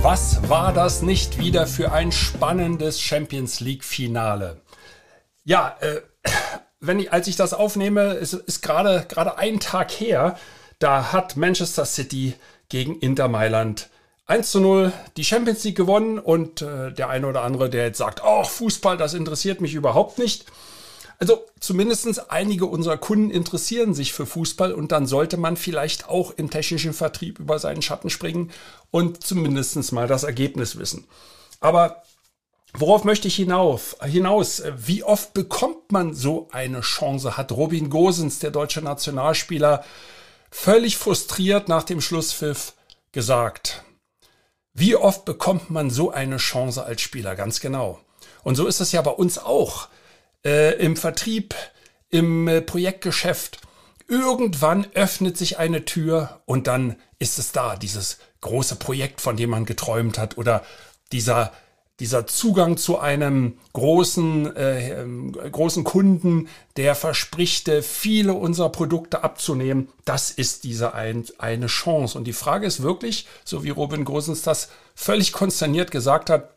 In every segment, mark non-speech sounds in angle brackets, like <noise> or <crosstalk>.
Was war das nicht wieder für ein spannendes Champions League Finale? Ja, äh, <clears throat> wenn ich, als ich das aufnehme, ist, ist gerade gerade ein Tag her, da hat Manchester City gegen Inter Mailand 1 zu 0 die Champions League gewonnen und äh, der eine oder andere, der jetzt sagt, oh, Fußball, das interessiert mich überhaupt nicht, also zumindestens einige unserer Kunden interessieren sich für Fußball und dann sollte man vielleicht auch im technischen Vertrieb über seinen Schatten springen und zumindestens mal das Ergebnis wissen. Aber worauf möchte ich hinaus? Wie oft bekommt man so eine Chance? Hat Robin Gosens, der deutsche Nationalspieler, völlig frustriert nach dem Schlusspfiff gesagt. Wie oft bekommt man so eine Chance als Spieler? Ganz genau. Und so ist es ja bei uns auch äh, im Vertrieb, im äh, Projektgeschäft. Irgendwann öffnet sich eine Tür und dann ist es da, dieses große Projekt, von dem man geträumt hat oder dieser dieser Zugang zu einem großen, äh, großen Kunden, der verspricht, äh, viele unserer Produkte abzunehmen, das ist diese ein, eine Chance. Und die Frage ist wirklich, so wie Robin Gosens das völlig konsterniert gesagt hat,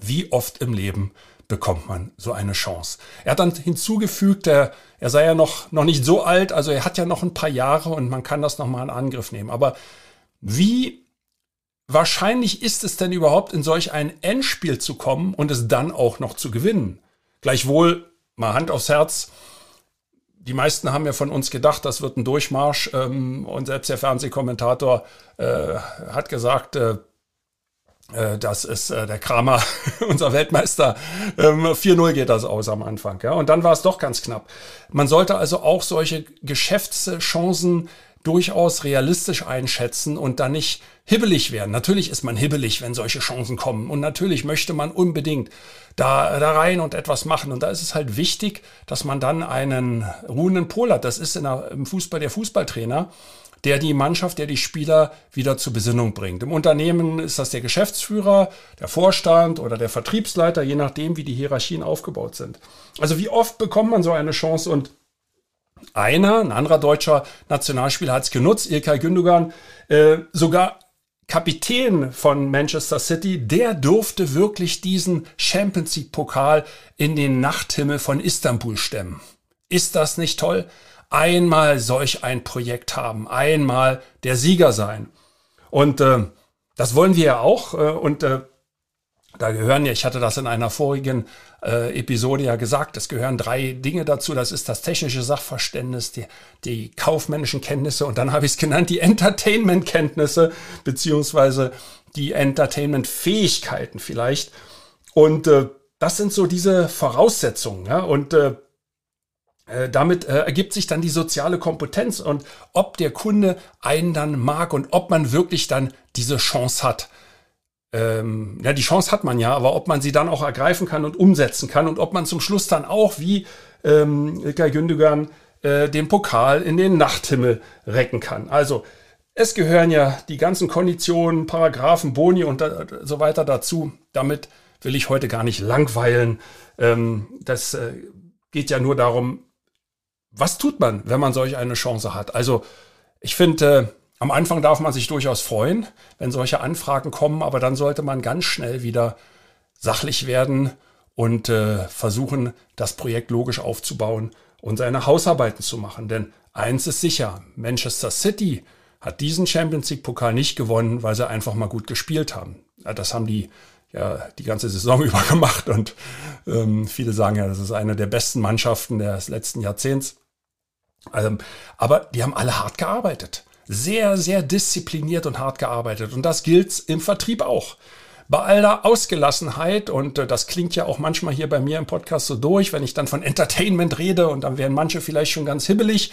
wie oft im Leben bekommt man so eine Chance. Er hat dann hinzugefügt, er, er sei ja noch, noch nicht so alt, also er hat ja noch ein paar Jahre und man kann das nochmal in Angriff nehmen. Aber wie wahrscheinlich ist es denn überhaupt in solch ein Endspiel zu kommen und es dann auch noch zu gewinnen? Gleichwohl, mal Hand aufs Herz, die meisten haben ja von uns gedacht, das wird ein Durchmarsch ähm, und selbst der Fernsehkommentator äh, hat gesagt, äh, das ist äh, der Kramer, <laughs> unser Weltmeister. 4-0 ähm, geht das aus am Anfang. Ja? Und dann war es doch ganz knapp. Man sollte also auch solche Geschäftschancen durchaus realistisch einschätzen und dann nicht hibbelig werden. Natürlich ist man hibbelig, wenn solche Chancen kommen. Und natürlich möchte man unbedingt da, da rein und etwas machen. Und da ist es halt wichtig, dass man dann einen ruhenden Pol hat. Das ist der, im Fußball der Fußballtrainer der die Mannschaft, der die Spieler wieder zur Besinnung bringt. Im Unternehmen ist das der Geschäftsführer, der Vorstand oder der Vertriebsleiter, je nachdem, wie die Hierarchien aufgebaut sind. Also wie oft bekommt man so eine Chance und einer, ein anderer deutscher Nationalspieler hat es genutzt, Ilkay Gündogan, äh, sogar Kapitän von Manchester City, der durfte wirklich diesen Champions League Pokal in den Nachthimmel von Istanbul stemmen. Ist das nicht toll? einmal solch ein Projekt haben, einmal der Sieger sein. Und äh, das wollen wir ja auch. Äh, und äh, da gehören ja, ich hatte das in einer vorigen äh, Episode ja gesagt, es gehören drei Dinge dazu. Das ist das technische Sachverständnis, die, die kaufmännischen Kenntnisse und dann habe ich es genannt, die Entertainment-Kenntnisse beziehungsweise die Entertainment-Fähigkeiten vielleicht. Und äh, das sind so diese Voraussetzungen. Ja? Und äh, äh, damit äh, ergibt sich dann die soziale Kompetenz und ob der Kunde einen dann mag und ob man wirklich dann diese Chance hat. Ähm, ja, die Chance hat man ja, aber ob man sie dann auch ergreifen kann und umsetzen kann und ob man zum Schluss dann auch wie ähm, Ilkay Gündogan äh, den Pokal in den Nachthimmel recken kann. Also es gehören ja die ganzen Konditionen, Paragraphen, Boni und da, so weiter dazu. Damit will ich heute gar nicht langweilen. Ähm, das äh, geht ja nur darum, was tut man, wenn man solch eine Chance hat? Also ich finde, äh, am Anfang darf man sich durchaus freuen, wenn solche Anfragen kommen, aber dann sollte man ganz schnell wieder sachlich werden und äh, versuchen, das Projekt logisch aufzubauen und seine Hausarbeiten zu machen. Denn eins ist sicher, Manchester City hat diesen Champions League Pokal nicht gewonnen, weil sie einfach mal gut gespielt haben. Das haben die ja die ganze Saison <laughs> über gemacht und ähm, viele sagen ja, das ist eine der besten Mannschaften des letzten Jahrzehnts. Ähm, aber die haben alle hart gearbeitet. Sehr, sehr diszipliniert und hart gearbeitet. Und das gilt im Vertrieb auch. Bei aller Ausgelassenheit, und äh, das klingt ja auch manchmal hier bei mir im Podcast so durch, wenn ich dann von Entertainment rede und dann werden manche vielleicht schon ganz hibbelig.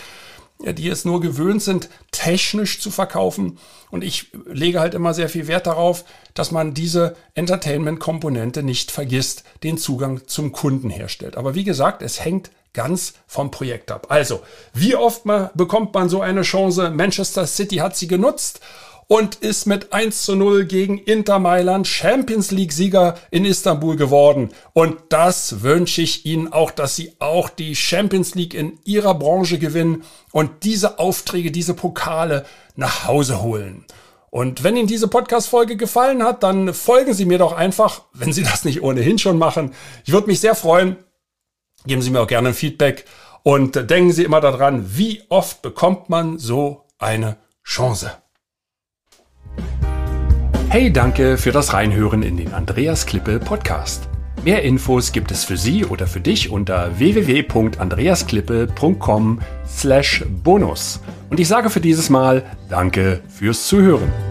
die es nur gewöhnt sind, technisch zu verkaufen. Und ich lege halt immer sehr viel Wert darauf, dass man diese Entertainment-Komponente nicht vergisst, den Zugang zum Kunden herstellt. Aber wie gesagt, es hängt ganz vom Projekt ab. Also, wie oft mal bekommt man so eine Chance? Manchester City hat sie genutzt und ist mit 1 zu 0 gegen Inter Mailand Champions League Sieger in Istanbul geworden. Und das wünsche ich Ihnen auch, dass Sie auch die Champions League in Ihrer Branche gewinnen und diese Aufträge, diese Pokale nach Hause holen. Und wenn Ihnen diese Podcast-Folge gefallen hat, dann folgen Sie mir doch einfach, wenn Sie das nicht ohnehin schon machen. Ich würde mich sehr freuen. Geben Sie mir auch gerne ein Feedback und denken Sie immer daran, wie oft bekommt man so eine Chance. Hey, danke für das Reinhören in den Andreas Klippe Podcast. Mehr Infos gibt es für Sie oder für dich unter www.andreasklippe.com slash bonus. Und ich sage für dieses Mal Danke fürs Zuhören.